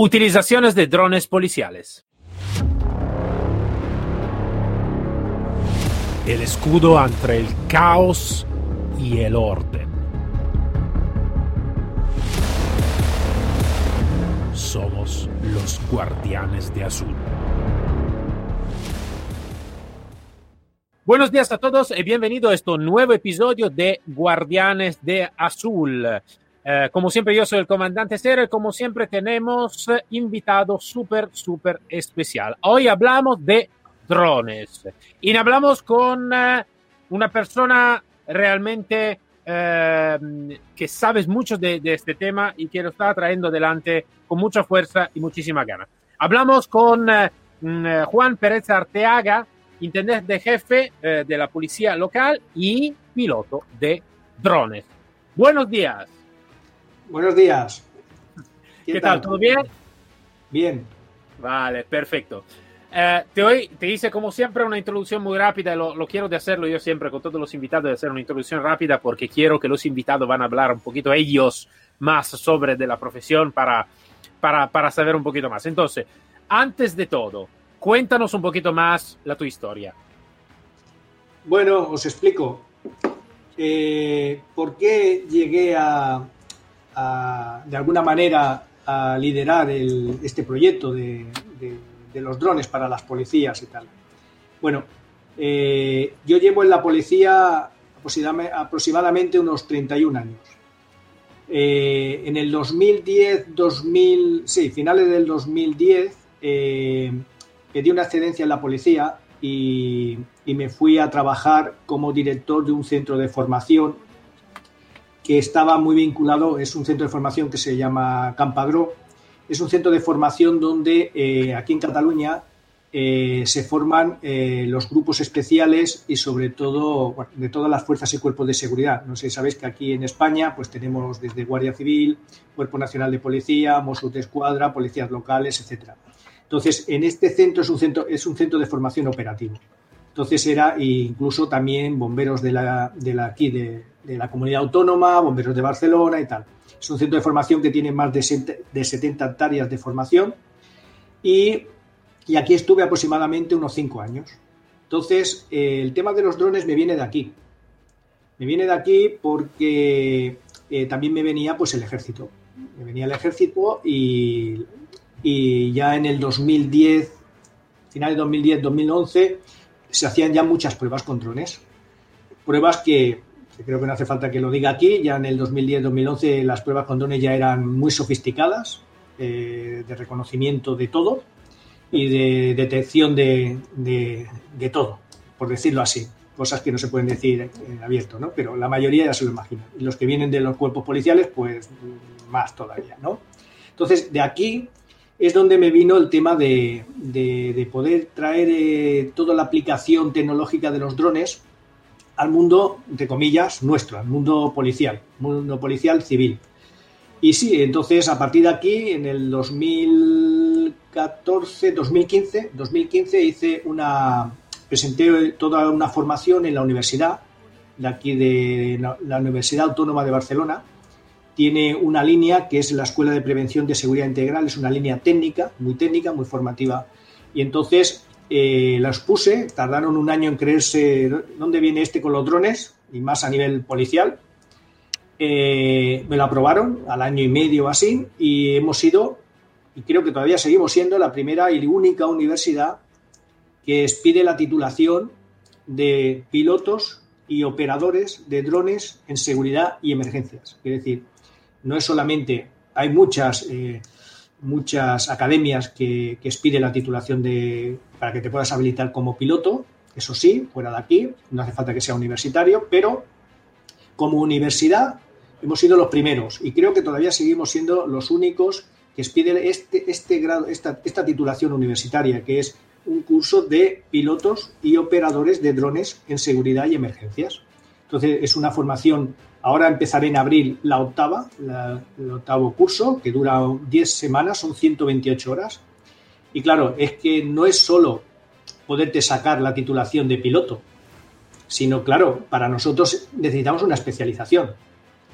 Utilizaciones de drones policiales. El escudo entre el caos y el orden. Somos los guardianes de azul. Buenos días a todos y bienvenido a este nuevo episodio de Guardianes de Azul. Eh, como siempre, yo soy el comandante Cero y como siempre tenemos eh, invitado súper, súper especial. Hoy hablamos de drones y hablamos con eh, una persona realmente que sabes mucho de, de, este tema y que lo está trayendo adelante con mucha fuerza y muchísima gana. Hablamos con mm, Juan Pérez Arteaga, intendente de jefe de la policía local y piloto de drones. Buenos días. Buenos días. ¿Qué, tal? ¿Todo bien? Bien. Vale, perfecto. Eh, te, hoy, te hice como siempre una introducción muy rápida, lo, lo, quiero de hacerlo yo siempre con todos los invitados, de hacer una introducción rápida porque quiero que los invitados van a hablar un poquito ellos más sobre de la profesión para, para, para saber un poquito más. Entonces, antes de todo, cuéntanos un poquito más la tu historia. Bueno, os explico. Eh, ¿Por qué llegué a, de alguna manera a liderar este proyecto de, los drones para las policías y tal. Bueno, eh, yo llevo en la policía aproximadamente unos 31 años. Eh, en el 2010, 2000, sí, finales del 2010, eh, pedí una excedencia en la policía y, y me fui a trabajar como director de un centro de formación que estaba muy vinculado, es un centro de formación que se llama Campagro, es un centro de formación donde eh, aquí en Cataluña eh, se forman eh, los grupos especiales y sobre todo de todas las fuerzas y cuerpos de seguridad. No sé si sabéis que aquí en España pues tenemos desde Guardia Civil, Cuerpo Nacional de Policía, Mossos de Escuadra, policías locales, etcétera. Entonces, en este centro es un centro, es un centro de formación operativo. Entonces era incluso también bomberos de la, de aquí de, la comunidad autónoma, bomberos de Barcelona y tal. Es un centro de formación que tiene más de 70 hectáreas de formación y, aquí estuve aproximadamente unos 5 años. Entonces, eh, el tema de los drones me viene de aquí. Me viene de aquí porque eh, también me venía pues el ejército. Me venía el ejército y, y ya en el 2010, final de 2010-2011, se hacían ya muchas pruebas con drones. Pruebas que creo que no hace falta que lo diga aquí, ya en el 2010-2011 las pruebas con drones ya eran muy sofisticadas, eh, de reconocimiento de todo y de detección de, de, todo, por decirlo así. Cosas que no se pueden decir en abierto, ¿no? Pero la mayoría ya se lo imaginan. Y los que vienen de los cuerpos policiales, pues más todavía, ¿no? Entonces, de aquí es donde me vino el tema de, de poder traer eh, toda la aplicación tecnológica de los drones al mundo, entre comillas, nuestro, al mundo policial, mundo policial civil. Y sí, entonces a partir de aquí, en el 2014, 2015, 2015 hice una, presenté toda una formación en la universidad, de aquí de la, Universidad Autónoma de Barcelona. Tiene una línea que es la Escuela de Prevención de Seguridad Integral, es una línea técnica, muy técnica, muy formativa. Y entonces eh, las puse, tardaron un año en creerse dónde viene este con los drones, y más a nivel policial. Eh, me lo aprobaron al año y medio así, y hemos sido, y creo que todavía seguimos siendo, la primera y única universidad que expide la titulación de pilotos y operadores de drones en seguridad y emergencias. Es decir, no es solamente, hay muchas eh, muchas academias que, que expiden la titulación de, para que te puedas habilitar como piloto, eso sí, fuera de aquí, no hace falta que sea universitario, pero como universidad hemos sido los primeros y creo que todavía seguimos siendo los únicos que expiden este, este grado, esta, esta titulación universitaria, que es un curso de pilotos y operadores de drones en seguridad y emergencias. Entonces, es una formación Ahora empezaré en abril la octava, el octavo curso, que dura 10 semanas, son 128 horas. Y claro, es que no es solo poderte sacar la titulación de piloto, sino, claro, para nosotros necesitamos una especialización.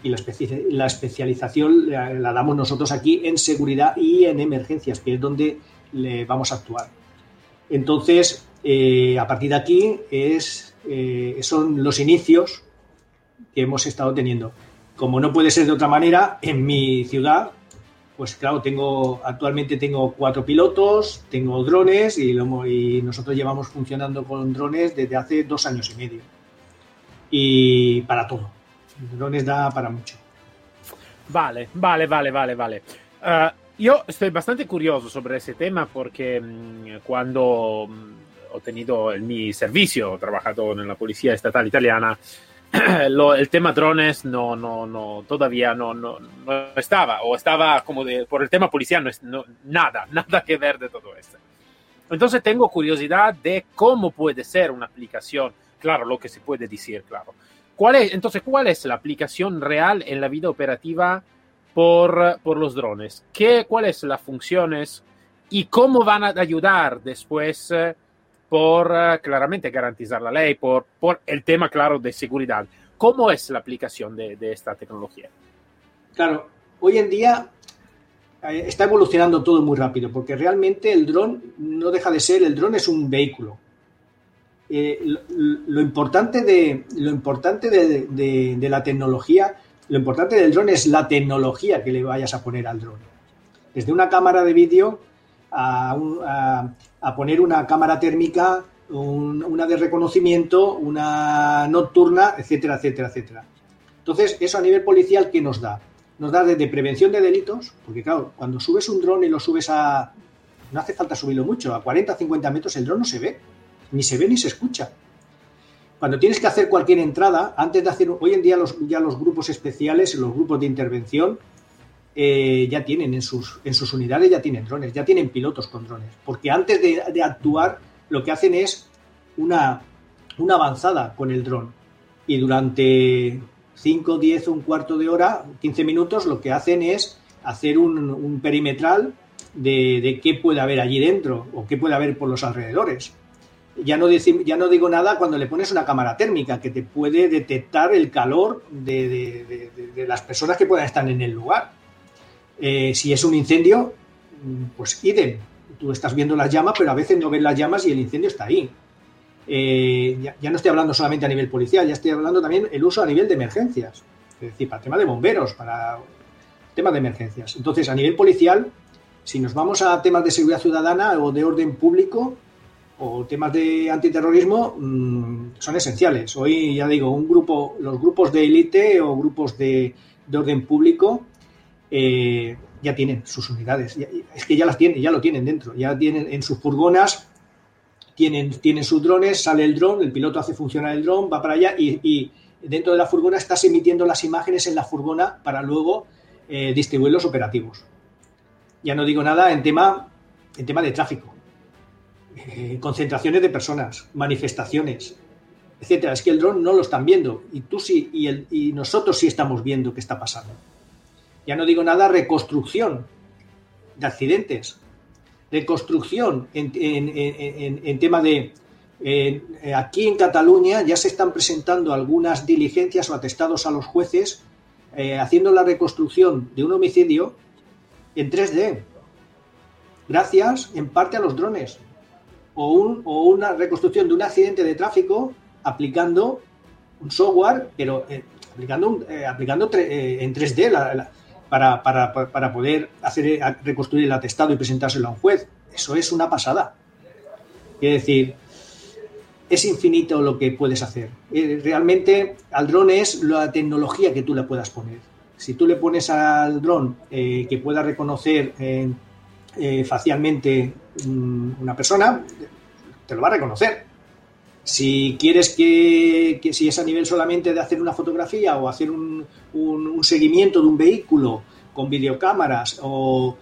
y la, especialización la, damos nosotros aquí en seguridad y en emergencias, que es donde le vamos a actuar. Entonces, eh, a partir de aquí eh, son los inicios que hemos estado teniendo. Como no puede ser de otra manera, en mi ciudad, pues claro, tengo actualmente tengo cuatro pilotos, tengo drones y, y nosotros llevamos funcionando con drones desde hace dos años y medio. Y para todo drones da para mucho. Vale, vale, vale, vale, vale. Uh, yo estoy bastante curioso sobre ese tema porque um, cuando ho tenido el, mi servicio, ho trabajado en la Policía Estatal Italiana, lo, el tema drones no, no, no, todavía no, no, no estaba, o estaba como de, por el tema policial, no, nada, nada que ver de todo esto. Entonces tengo curiosidad de cómo puede ser una aplicación, claro, lo que se puede decir, claro, ¿Cuál es, entonces, ¿cuál es la aplicación real en la vida operativa por, por los drones? ¿Qué, ¿Cuáles son las funciones y cómo van a ayudar después eh, por eh, claramente garantizar la ley, por, por el tema, claro, de seguridad? ¿Cómo es la aplicación de, de esta tecnología? Claro, hoy en día eh, está evolucionando todo muy rápido, porque realmente el dron no deja de ser, el dron es un vehículo. Eh, lo, importante, de, lo importante de, la tecnología, lo importante del dron es la tecnología que le vayas a poner al dron. Desde una cámara de vídeo a, poner una cámara térmica, una de reconocimiento, una nocturna, etcétera, etcétera, etcétera. Entonces, eso a nivel policial, ¿qué nos da? Nos da desde prevención de delitos, porque claro, cuando subes un dron y lo subes a... No hace falta subirlo mucho, a 40, 50 metros el dron no se ve ni se ve ni se escucha. Cuando tienes que hacer cualquier entrada, antes de hacer, hoy en día los, ya los grupos especiales, los grupos de intervención, eh, ya tienen en sus, en sus unidades, ya tienen drones, ya tienen pilotos con drones. Porque antes de, actuar, lo que hacen es una, una avanzada con el dron. Y durante 5, 10, un cuarto de hora, 15 minutos, lo que hacen es hacer un, perimetral de, de, qué puede haber allí dentro o qué puede haber por los alrededores. Ya no, ya no digo nada cuando le pones una cámara térmica que te puede detectar el calor de, las personas que puedan estar en el lugar. Eh, si es un incendio, pues idem. Tú estás viendo las llamas, pero a veces no ves las llamas y el incendio está ahí. Eh, ya, no estoy hablando solamente a nivel policial, ya estoy hablando también el uso a nivel de emergencias. Es decir, para el tema de bomberos, para temas de emergencias. Entonces, a nivel policial, si nos vamos a temas de seguridad ciudadana o de orden público, o temas de antiterrorismo mm, son esenciales. Hoy, ya digo, un grupo, los grupos de élite o grupos de, orden público eh, ya tienen sus unidades. es que ya las tienen, ya lo tienen dentro. Ya tienen en sus furgonas, tienen, tienen sus drones, sale el dron, el piloto hace funcionar el dron, va para allá y, dentro de la furgona estás emitiendo las imágenes en la furgona para luego eh, distribuir los operativos. Ya no digo nada en tema, en tema de tráfico eh, concentraciones de personas, manifestaciones, etcétera. Es que el dron no lo están viendo y tú sí y, el, y nosotros sí estamos viendo qué está pasando. Ya no digo nada reconstrucción de accidentes, reconstrucción en, en, tema de aquí en Cataluña ya se están presentando algunas diligencias o atestados a los jueces eh, haciendo la reconstrucción de un homicidio en 3D, gracias en parte a los drones. O, un, o una reconstrucción de un accidente de tráfico aplicando un software, pero eh, aplicando, eh, aplicando eh, en 3D para, para, para, poder hacer reconstruir el atestado y presentárselo a un juez. Eso es una pasada. Es decir, es infinito lo que puedes hacer. Realmente al dron es la tecnología que tú le puedas poner. Si tú le pones al dron que pueda reconocer facialmente Mm, una persona, te lo va a reconocer. Si quieres que, si es a nivel solamente de hacer una fotografía o hacer un, seguimiento de un vehículo con videocámaras o,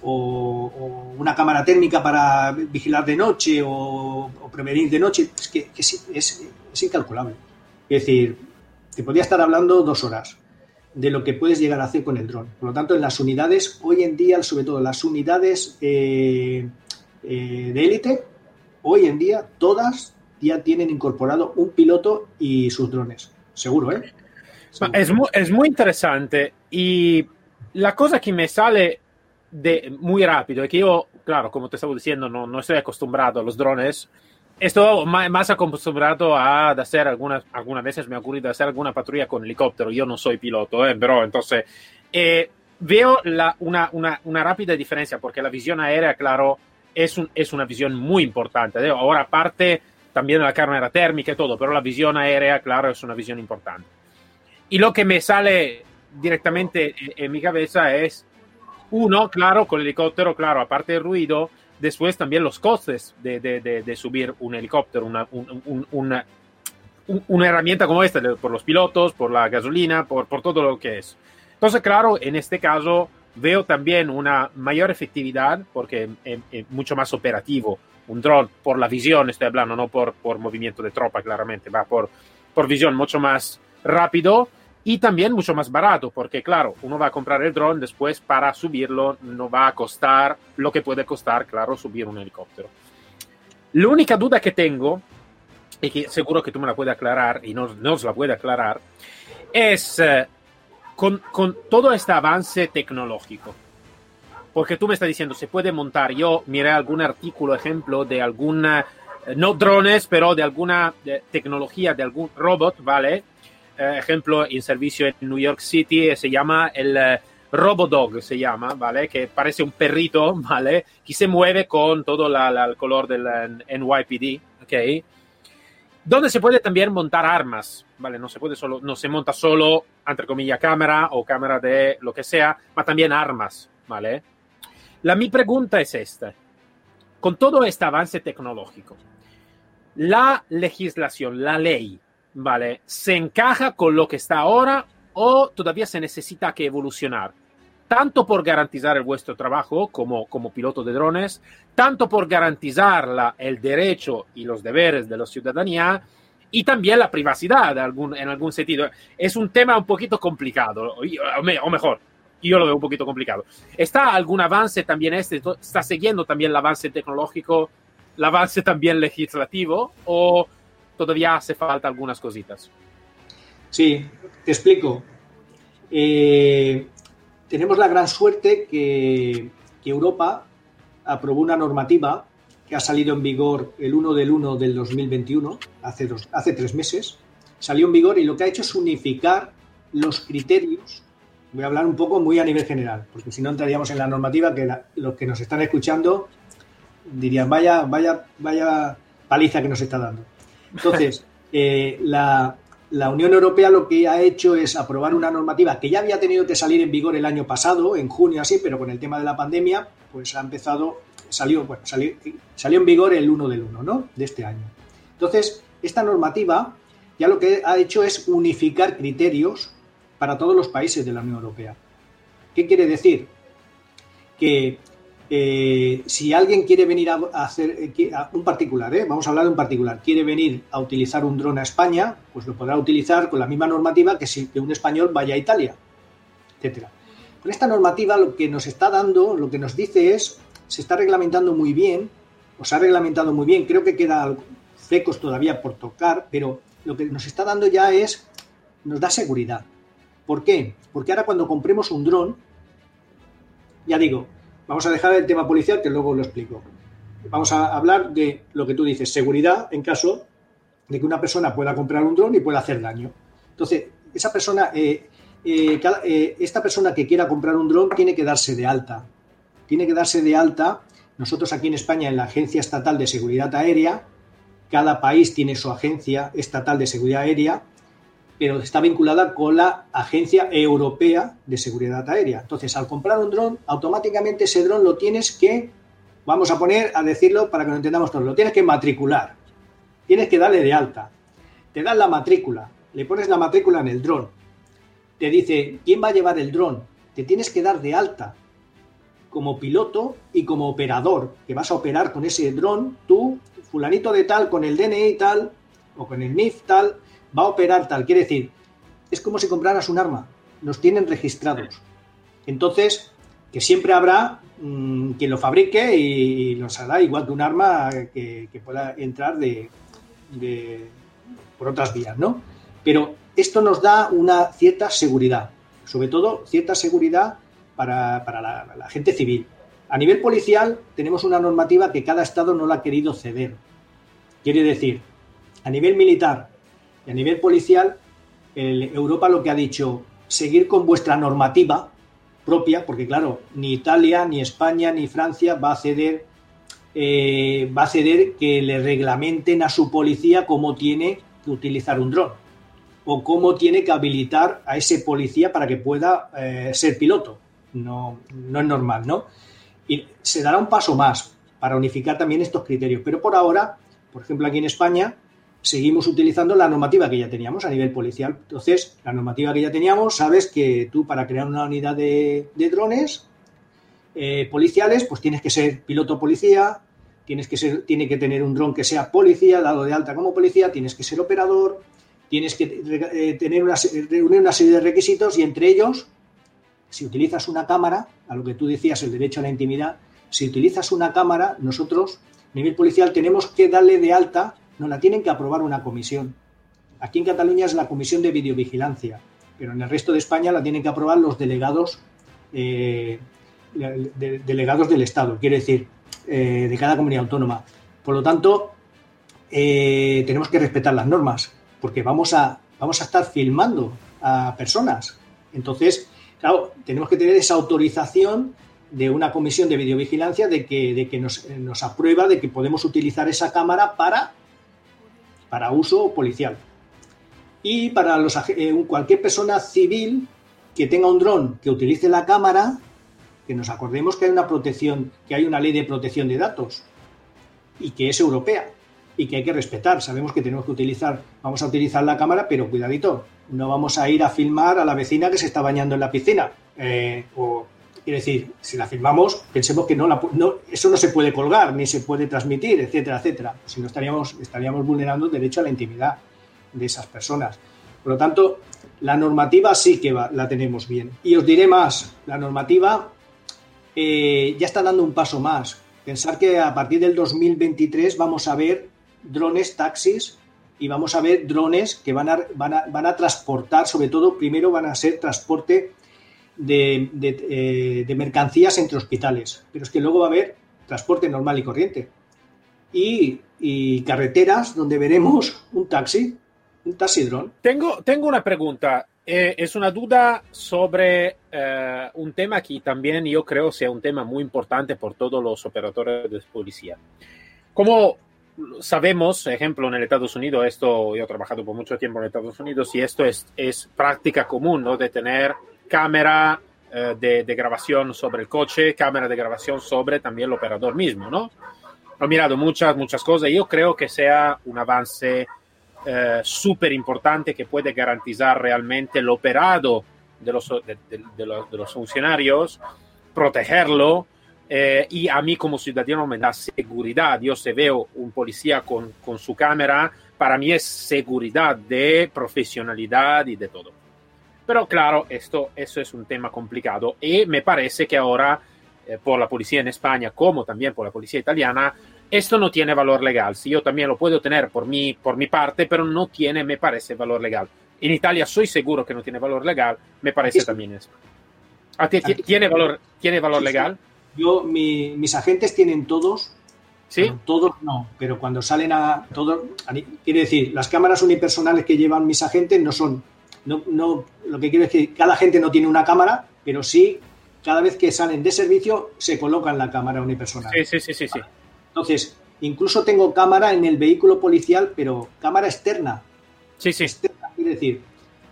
una cámara térmica para vigilar de noche o, prevenir de noche, es que, es, incalculable. Es decir, te podría estar hablando dos horas de lo que puedes llegar a hacer con el dron. Por lo tanto, en las unidades, hoy en día, sobre todo las unidades eh, eh, de élite, hoy en día todas ya tienen incorporado un piloto y sus drones. Seguro, ¿eh? Es muy, es muy interesante y la cosa que me sale de muy rápido es que yo, claro, como te estaba diciendo, no, no estoy acostumbrado a los drones. Estoy más acostumbrado a hacer algunas, algunas veces me ha ocurrido hacer alguna patrulla con helicóptero. Yo no soy piloto, ¿eh? pero entonces eh, veo la, una, una, una, rápida diferencia porque la visión aérea, claro, es, un, es una visión muy importante. ¿eh? Ahora, aparte también la cámara térmica y todo, pero la visión aérea, claro, es una visión importante. Y lo que me sale directamente en, en mi cabeza es, uno, claro, con el helicóptero, claro, aparte del ruido, después también los costes de, de, de, de subir un helicóptero, una, un, un, una, una, herramienta como esta, por los pilotos, por la gasolina, por, por todo lo que es. Entonces, claro, en este caso veo también una mayor efectividad porque es, es mucho más operativo. Un dron, por la visión, estoy hablando, no por, por movimiento de tropa, claramente, va por, por visión mucho más rápido y también mucho más barato, porque claro, uno va a comprar el dron, después para subirlo no va a costar lo que puede costar, claro, subir un helicóptero. La única duda que tengo, y que seguro que tú me la puedes aclarar, y nos, nos la puede aclarar, es eh, con, con, todo este avance tecnológico. Porque tú me estás diciendo, se puede montar, yo miré algún artículo, ejemplo, de alguna, no drones, pero de alguna de tecnología, de algún robot, ¿vale? eh, ejemplo, en servicio en New York City se llama el eh, Robodog, se llama, ¿vale? Que parece un perrito, ¿vale? Que se mueve con todo la, la, el color del NYPD, ¿ok? Donde se puede también montar armas, ¿vale? No se puede solo, no se monta solo, entre comillas, cámara o cámara de lo que sea, pero también armas, ¿vale? La mi pregunta es esta. Con todo este avance tecnológico, la legislación, la ley, ¿vale? ¿Se encaja con lo que está ahora o todavía se necesita que evolucionar? Tanto por garantizar el vuestro trabajo como, como piloto de drones, tanto por garantizar la, el derecho y los deberes de la ciudadanía y también la privacidad en algún sentido. Es un tema un poquito complicado, o mejor, yo lo veo un poquito complicado. ¿Está algún avance también este? ¿Está siguiendo también el avance tecnológico, el avance también legislativo? ¿O todavía hace falta algunas cositas. Sí, te explico. Eh, tenemos la gran suerte que, que, Europa aprobó una normativa que ha salido en vigor el 1 del 1 del 2021, hace, dos, hace tres meses, salió en vigor y lo que ha hecho es unificar los criterios. Voy a hablar un poco muy a nivel general, porque si no entraríamos en la normativa que la, los que nos están escuchando dirían, vaya, vaya, vaya paliza que nos está dando. Entonces, eh, la, la, Unión Europea lo que ha hecho es aprobar una normativa que ya había tenido que salir en vigor el año pasado, en junio así, pero con el tema de la pandemia, pues ha empezado, salió, bueno, salió, salió en vigor el 1 del 1, ¿no? De este año. Entonces, esta normativa ya lo que ha hecho es unificar criterios para todos los países de la Unión Europea. ¿Qué quiere decir? Que eh, si alguien quiere venir a, hacer, eh, un particular, ¿eh? vamos a hablar de un particular, quiere venir a utilizar un dron a España, pues lo podrá utilizar con la misma normativa que si un español vaya a Italia, etcétera. Con esta normativa lo que nos está dando, lo que nos dice es, se está reglamentando muy bien, o se ha reglamentado muy bien, creo que queda flecos todavía por tocar, pero lo que nos está dando ya es, nos da seguridad. ¿Por qué? Porque ahora cuando compremos un dron, ya digo, Vamos a dejar el tema policial que luego lo explico. Vamos a hablar de lo que tú dices, seguridad en caso de que una persona pueda comprar un dron y pueda hacer daño. Entonces, esa persona, eh, eh, eh, esta persona que quiera comprar un dron tiene que darse de alta. Tiene que darse de alta. Nosotros aquí en España, en la Agencia Estatal de Seguridad Aérea, cada país tiene su agencia estatal de seguridad aérea pero está vinculada con la Agencia Europea de Seguridad Aérea. Entonces, al comprar un dron, automáticamente ese dron lo tienes que, vamos a poner a decirlo para que lo entendamos todos, lo tienes que matricular. Tienes que darle de alta. Te dan la matrícula, le pones la matrícula en el dron. Te dice, ¿quién va a llevar el dron? Te tienes que dar de alta como piloto y como operador, que vas a operar con ese dron, tú, fulanito de tal, con el DNI tal, o con el NIF tal, va a operar tal. Quiere decir, es como si compraras un arma, nos tienen registrados. Entonces, que siempre habrá mmm, quien lo fabrique y, los hará igual que un arma que, que pueda entrar de, de, por otras vías, ¿no? Pero esto nos da una cierta seguridad, sobre todo cierta seguridad para, la, gente civil. A nivel policial tenemos una normativa que cada Estado no la ha querido ceder. Quiere decir, a nivel militar a nivel policial, Europa lo que ha dicho, seguir con vuestra normativa propia, porque claro, ni Italia, ni España, ni Francia va a ceder, eh, va a ceder que le reglamenten a su policía cómo tiene que utilizar un dron o cómo tiene que habilitar a ese policía para que pueda eh, ser piloto. No, no es normal, ¿no? Y se dará un paso más para unificar también estos criterios. Pero por ahora, por ejemplo, aquí en España, seguimos utilizando la normativa que ya teníamos a nivel policial. Entonces, la normativa que ya teníamos, sabes que tú para crear una unidad de, drones eh, policiales, pues tienes que ser piloto policía, tienes que ser, tiene que tener un dron que sea policía, dado de alta como policía, tienes que ser operador, tienes que eh, tener una, reunir una serie de requisitos y entre ellos, si utilizas una cámara, a lo que tú decías, el derecho a la intimidad, si utilizas una cámara, nosotros, a nivel policial, tenemos que darle de alta no, la tienen que aprobar una comisión. Aquí en Cataluña es la comisión de videovigilancia, pero en el resto de España la tienen que aprobar los delegados, eh, delegados del Estado, quiere decir, eh, de cada comunidad autónoma. Por lo tanto, eh, tenemos que respetar las normas, porque vamos a, vamos a estar filmando a personas. Entonces, claro, tenemos que tener esa autorización de una comisión de videovigilancia de que, de que nos, nos, aprueba de que podemos utilizar esa cámara para para uso policial. Y para eh, cualquier persona civil que tenga un dron que utilice la cámara, que nos acordemos que hay una protección, que hay una ley de protección de datos y que es europea y que hay que respetar. Sabemos que tenemos que utilizar, vamos a utilizar la cámara, pero cuidadito, no vamos a ir a filmar a la vecina que se está bañando en la piscina. Eh, quiere decir, si la filmamos, pensemos que no, eso no se puede colgar, ni se puede transmitir, etcétera, etcétera. Si no estaríamos, estaríamos vulnerando el derecho a la intimidad de esas personas. Por lo tanto, la normativa sí que la tenemos bien. Y os diré más, la normativa eh, ya está dando un paso más. Pensar que a partir del 2023 vamos a ver drones taxis y vamos a ver drones que van a transportar, sobre todo, primero van a ser transporte de, eh, de, mercancías entre hospitales, pero es que luego va a haber transporte normal y corriente. Y, carreteras donde veremos un taxi, un taxi dron. Tengo, tengo una pregunta. Eh, es una duda sobre eh, un tema que también yo creo sea un tema muy importante por todos los operadores de policía. Como sabemos, ejemplo, en el Estados Unidos, esto yo he trabajado por mucho tiempo en Estados Unidos y esto es, es práctica común, ¿no? De tener cámara eh, de, grabación sobre el coche, cámara de grabación sobre también el operador mismo, ¿no? He mirado muchas, muchas cosas yo creo que sea un avance eh, súper importante que puede garantizar realmente el operado de los, de, los, funcionarios, protegerlo, eh, y a mí como ciudadano me da seguridad. Yo si veo un policía con, con, su cámara, para mí es seguridad de profesionalidad y de todo. Pero claro, esto, eso es un tema complicado y me parece que ahora, eh, por la policía en España como también por la policía italiana, esto no tiene valor legal. Si yo también lo puedo tener por mi, por mi parte, pero no tiene, me parece, valor legal. En Italia soy seguro que no tiene valor legal, me parece también eso. ¿Tiene valor, ¿tiene valor legal? Yo, mis agentes tienen todos ¿Sí? todos no, pero cuando salen a todos, quiere decir, las cámaras unipersonales que llevan mis agentes no son no, no, lo que quiero decir, cada gente no tiene una cámara, pero sí, cada vez que salen de servicio, se colocan la cámara unipersonal. Sí, sí, sí, sí, sí. Entonces, incluso tengo cámara en el vehículo policial, pero cámara externa. Sí, sí. Externa, quiere decir,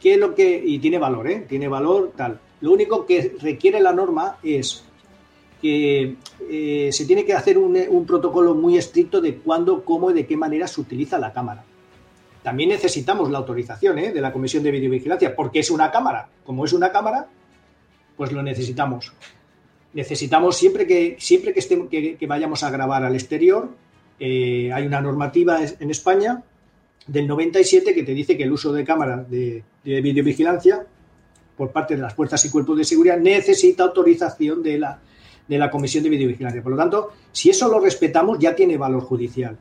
¿qué es lo que. Y tiene valor, ¿eh? Tiene valor, tal. Lo único que requiere la norma es que eh, se tiene que hacer un, un protocolo muy estricto de cuándo, cómo y de qué manera se utiliza la cámara también necesitamos la autorización ¿eh? de la Comisión de Videovigilancia, porque es una cámara. Como es una cámara, pues lo necesitamos. Necesitamos siempre que, siempre que, estemos, que, vayamos a grabar al exterior, eh, hay una normativa en España del 97 que te dice que el uso de cámaras de, de videovigilancia por parte de las fuerzas y cuerpos de seguridad necesita autorización de la, de la Comisión de Videovigilancia. Por lo tanto, si eso lo respetamos, ya tiene valor judicial.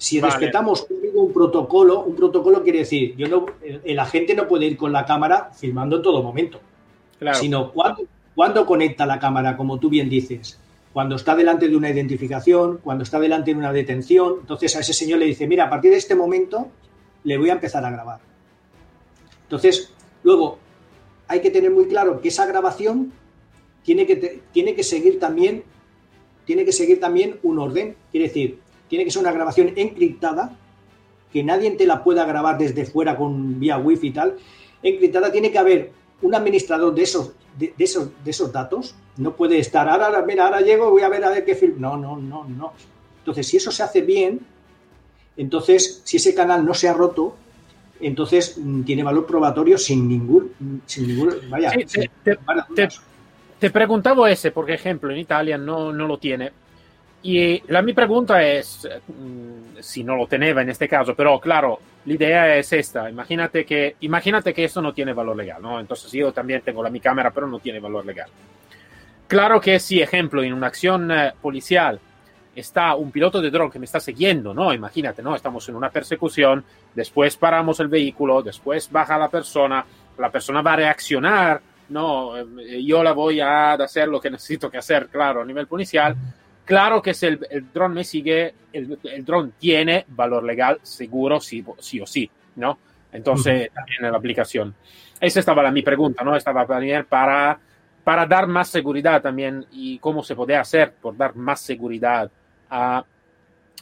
Si respetamos un protocolo, un protocolo quiere decir, yo no, el, agente no puede ir con la cámara filmando en todo momento, sino cuando, cuando conecta la cámara, como tú bien dices, cuando está delante de una identificación, cuando está delante de una detención, entonces a ese señor le dice, mira, a partir de este momento le voy a empezar a grabar. Entonces, luego, hay que tener muy claro que esa grabación tiene que, tiene que seguir también tiene que seguir también un orden, quiere decir, tiene que ser una grabación encriptada, que nadie te la pueda grabar desde fuera con vía wifi y tal. Encriptada tiene que haber un administrador de esos, de, esos, de esos datos. No puede estar, ahora, mira, ahora llego, voy a ver a ver qué film. No, no, no, no. Entonces, si eso se hace bien, entonces, si ese canal no se ha roto, entonces mm, tiene valor probatorio sin ningún, sin ningún, vaya. te, preguntaba ese, por ejemplo, en Italia no, no lo tiene. Y la mi pregunta es, mm, si no lo tenía en este caso, pero claro, la idea es esta. Imagínate que, imagínate que esto no tiene valor legal, ¿no? Entonces yo también tengo la mi cámara, pero no tiene valor legal. Claro que si, ejemplo, en una acción eh, policial está un piloto de dron que me está siguiendo, ¿no? Imagínate, ¿no? Estamos en una persecución, después paramos el vehículo, después baja la persona, la persona va a reaccionar, ¿no? Eh, yo la voy a hacer lo que necesito que hacer, claro, a nivel policial. Claro que si el, el dron me sigue, el, el dron tiene valor legal seguro, sí, sí o sí, ¿no? Entonces, también en la aplicación. Esa estaba la, mi pregunta, ¿no? Estaba para, para dar más seguridad también y cómo se puede hacer por dar más seguridad a,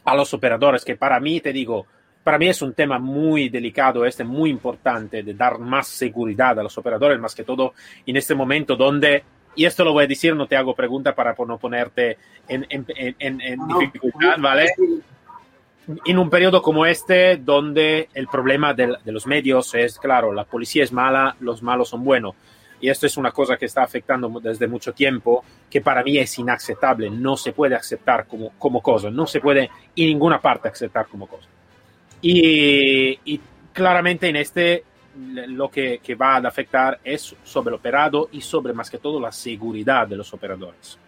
a los operadores, que para mí, te digo, para mí es un tema muy delicado, este muy importante de dar más seguridad a los operadores, más que todo en este momento donde, y esto lo voy a decir, no te hago pregunta para no ponerte en, en, en, en dificultad, ¿vale? En un periodo como este, donde el problema de, de los medios es, claro, la policía es mala, los malos son buenos y esto es una cosa que está afectando desde mucho tiempo, que para mí es inaceptable, no se puede aceptar como, como cosa, no se puede en ninguna parte aceptar como cosa. Y, y claramente en este lo que, va a afectar es sobre el operado y sobre más que todo la seguridad de los operadores.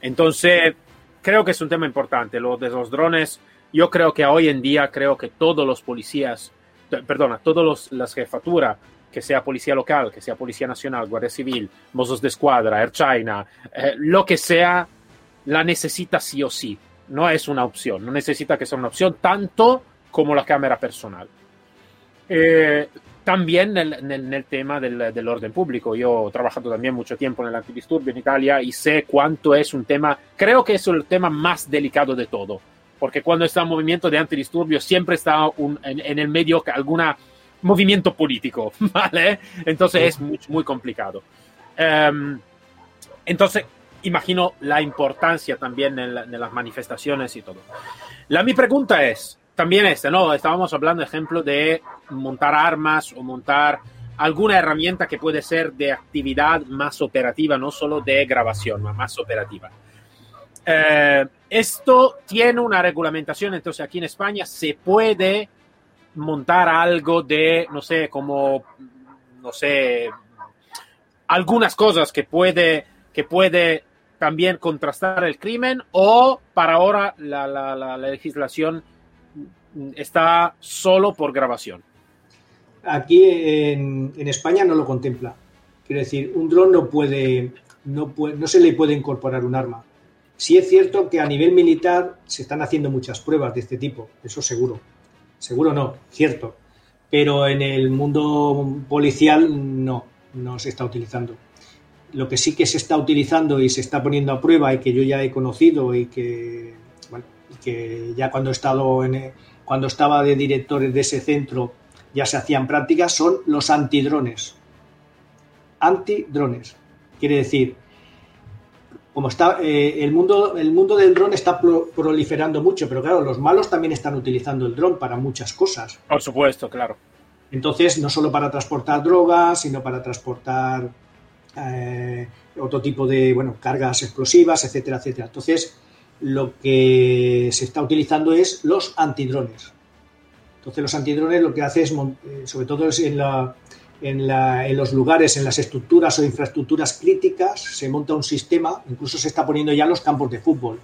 Entonces, creo que es un tema importante. Lo de los drones, yo creo que hoy en día, creo que todos los policías, perdona, todas las jefaturas que sea policía local, que sea policía nacional, guardia civil, mozos de escuadra, Air China, eh, lo que sea, la necesita sí o sí. No es una opción, no necesita que sea una opción tanto como la cámara personal. Eh, también en el, tema del, del, orden público. Yo he trabajado también mucho tiempo en el antidisturbio en Italia y sé cuánto es un tema, creo que es el tema más delicado de todo, porque cuando está un movimiento de antidisturbio siempre está un, en, en, el medio alguna movimiento político, ¿vale? Entonces es muy, muy complicado. Um, entonces, imagino la importancia también en, en, las manifestaciones y todo. La mi pregunta es, también este, ¿no? Estábamos hablando, ejemplo, de montar armas o montar alguna herramienta que puede ser de actividad más operativa, no solo de grabación, más operativa. Eh, esto tiene una regulamentación, entonces aquí en España se puede montar algo de, no sé, como, no sé, algunas cosas que puede, que puede también contrastar el crimen o para ahora la, la, la legislación está solo por grabación. Aquí en, España no lo contempla. Quiero decir, un dron no puede, no puede, no se le puede incorporar un arma. Sí es cierto que a nivel militar se están haciendo muchas pruebas de este tipo, eso seguro seguro no, cierto, pero en el mundo policial no, no se está utilizando. Lo que sí que se está utilizando y se está poniendo a prueba y que yo ya he conocido y que, que ya cuando he estado en, cuando estaba de directores de ese centro ya se hacían prácticas son los antidrones. Antidrones. Quiere decir, como está eh, el mundo el mundo del dron está pro, proliferando mucho, pero claro, los malos también están utilizando el dron para muchas cosas. Por supuesto, claro. Entonces, no solo para transportar drogas, sino para transportar eh, otro tipo de bueno, cargas explosivas, etcétera, etcétera. Entonces, lo que se está utilizando es los antidrones. Entonces, los antidrones lo que hace es, eh, sobre todo en la, en, la, en, los lugares, en las estructuras o infraestructuras críticas, se monta un sistema, incluso se está poniendo ya en los campos de fútbol.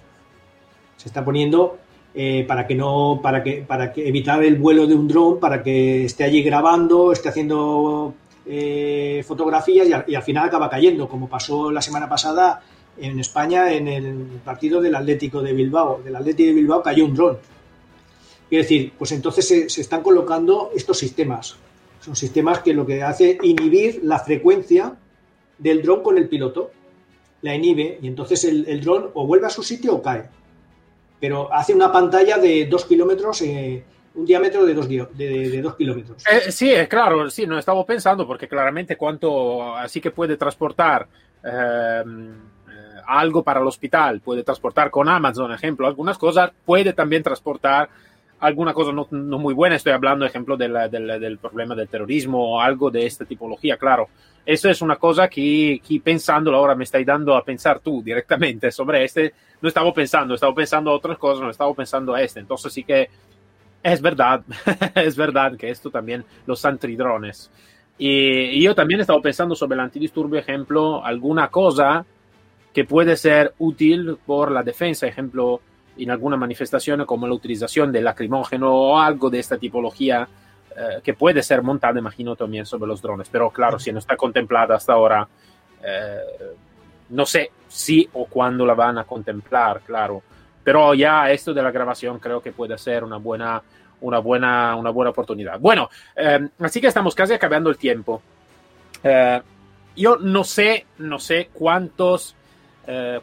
Se está poniendo eh, para que no, para que, para que evitar el vuelo de un dron, para que esté allí grabando, esté haciendo eh, fotografías y, al final acaba cayendo, como pasó la semana pasada en España en el partido del Atlético de Bilbao. Del Atlético de Bilbao cayó un dron. Es decir, pues entonces se, están colocando estos sistemas. Son sistemas que lo que hace es inhibir la frecuencia del dron con el piloto. La inhibe y entonces el, dron o vuelve a su sitio o cae pero hace una pantalla de dos kilómetros, eh, un diámetro de dos, de, dos kilómetros. Eh, sí, claro, sí, no estaba pensando porque claramente cuánto, así que puede transportar eh, algo para el hospital, puede transportar con Amazon, ejemplo, algunas cosas, puede también transportar alguna cosa no, no muy buena, estoy hablando, ejemplo, del, del, problema del terrorismo o algo de esta tipología, claro. Eso es una cosa que, que pensándolo ahora me estáis dando a pensar tú directamente sobre este, no estaba pensando, estaba pensando otras cosas, no estaba pensando a este. Entonces sí que es verdad, es verdad que esto también, los antidrones. Y yo también estaba pensando sobre el antidisturbio, ejemplo, alguna cosa que puede ser útil por la defensa, ejemplo, en alguna manifestación como la utilización del lacrimógeno o algo de esta tipología eh, que puede ser montada, imagino, también sobre los drones. Pero claro, si no está contemplada hasta ahora, eh, no sé si o cuándo la van a contemplar, claro. Pero ya esto de la grabación creo que puede ser una buena, una buena, una buena oportunidad. Bueno, eh, así que estamos casi acabando el tiempo. yo no sé, no sé cuántos,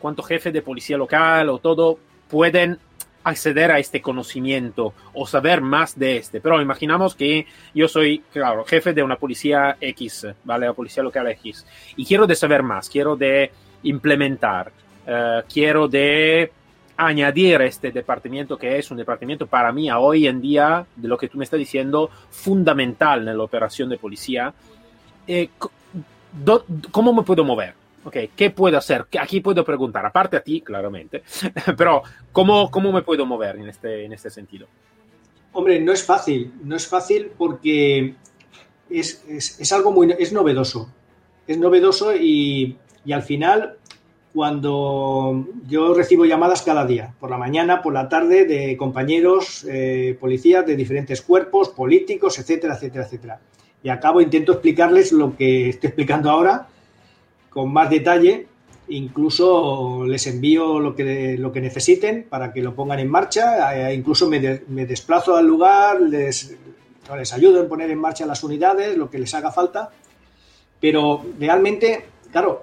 cuántos jefes de policía local o todo pueden acceder a este conocimiento o saber más de este. Pero imaginamos que yo soy, claro, jefe de una policía X, ¿vale? La policía local X. Y quiero de saber más, quiero de implementar, eh, quiero de añadir este departamento que es un departamento para mí hoy en día, de lo que tú me estás diciendo, fundamental en la operación de policía. Eh, ¿Cómo me puedo mover? Ok, ¿qué puedo hacer? Aquí puedo preguntar, aparte a ti, claramente, pero ¿cómo, cómo me puedo mover en este, en este sentido? Hombre, no es fácil, no es fácil porque es, es, algo muy, es novedoso, es novedoso y, y, al final cuando yo recibo llamadas cada día, por la mañana, por la tarde, de compañeros eh, policías de diferentes cuerpos, políticos, etcétera, etcétera, etcétera. Y acabo, intento explicarles lo que estoy explicando ahora, con más detalle. Incluso les envío lo que, lo que necesiten para que lo pongan en marcha. Eh, incluso me, desplazo al lugar, les, les ayudo en poner en marcha las unidades, lo que les haga falta. Pero realmente, claro,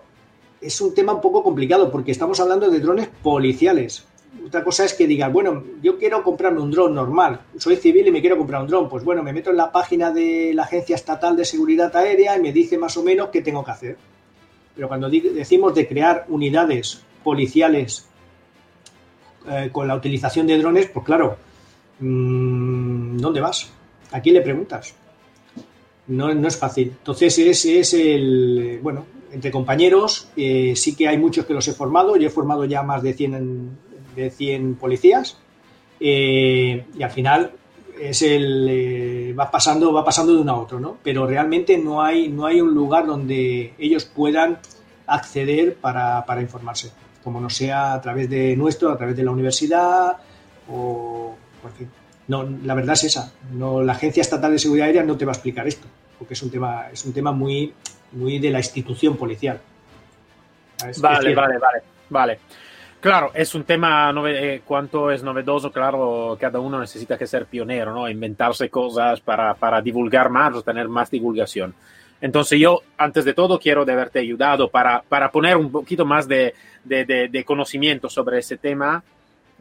es un tema un poco complicado porque estamos hablando de drones policiales. Otra cosa es que digas, bueno, yo quiero comprarme un dron normal, soy civil y me quiero comprar un dron. Pues bueno, me meto en la página de la Agencia Estatal de Seguridad Aérea y me dice más o menos qué tengo que hacer. Pero cuando decimos de crear unidades policiales eh, con la utilización de drones, pues claro, mmm, ¿dónde vas? ¿A quién le preguntas? No, no es fácil. Entonces, ese es el, bueno, entre compañeros, eh, sí que hay muchos que los he formado. Yo he formado ya más de 100, de 100 policías. Eh, y al final es el eh, va pasando va pasando de uno a otro no pero realmente no hay no hay un lugar donde ellos puedan acceder para, para informarse como no sea a través de nuestro a través de la universidad o porque no la verdad es esa. No la agencia estatal de seguridad aérea no te va a explicar esto porque es un tema es un tema muy muy de la institución policial. Vale vale vale vale Claro, es un tema, eh, cuanto es novedoso, claro, cada uno necesita que ser pionero, ¿no? Inventarse cosas para, para divulgar más tener más divulgación. Entonces yo, antes de todo, quiero de haberte ayudado para, para poner un poquito más de, de, de, de conocimiento sobre ese tema.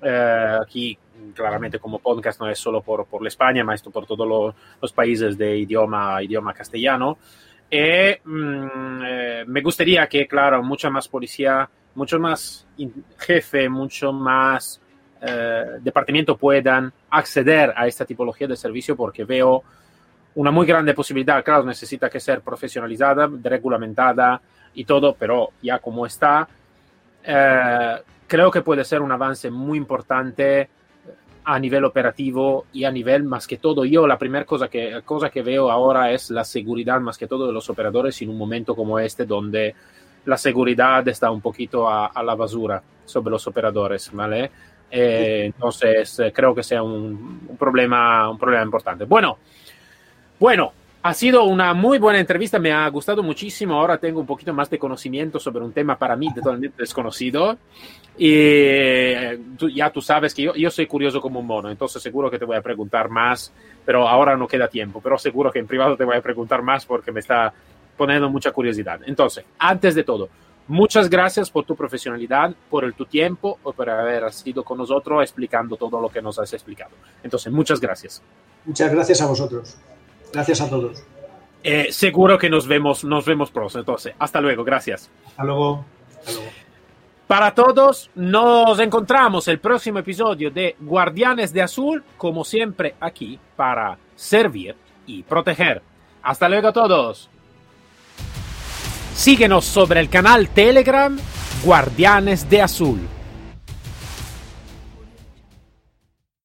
Eh, aquí, claramente, como podcast no es solo por, por España, más por todos los, los países de idioma, idioma castellano. Y eh, mmm, eh, me gustaría que, claro, mucha más policía mucho más jefe, mucho más eh, departamento puedan acceder a esta tipología de servicio porque veo una muy grande posibilidad. Claro, necesita que ser profesionalizada, regulamentada y todo, pero ya como está, eh, creo que puede ser un avance muy importante a nivel operativo y a nivel más que todo. Yo la primera cosa que, cosa que veo ahora es la seguridad más que todo de los operadores en un momento como este donde la seguridad está un poquito a, la basura sobre los operadores, ¿vale? Eh, entonces, eh, creo que sea un, un, problema, un problema importante. Bueno, bueno, ha sido una muy buena entrevista, me ha gustado muchísimo. Ahora tengo un poquito más de conocimiento sobre un tema para mí totalmente desconocido. Y eh, tú, ya tú sabes que yo, yo, soy curioso como un mono, entonces seguro que te voy a preguntar más, pero ahora no queda tiempo. Pero seguro que en privado te voy a preguntar más porque me está poniendo mucha curiosidad. Entonces, antes de todo, muchas gracias por tu profesionalidad, por el, tu tiempo, por haber sido con nosotros explicando todo lo que nos has explicado. Entonces, muchas gracias. Muchas gracias a vosotros. Gracias a todos. Eh, seguro que nos vemos, nos vemos pronto. Entonces, hasta luego. Gracias. Hasta luego. Hasta luego. Para todos, nos encontramos el próximo episodio de Guardianes de Azul, como siempre aquí para servir y proteger. Hasta luego a todos. Síguenos sobre el canal Telegram Guardianes de Azul.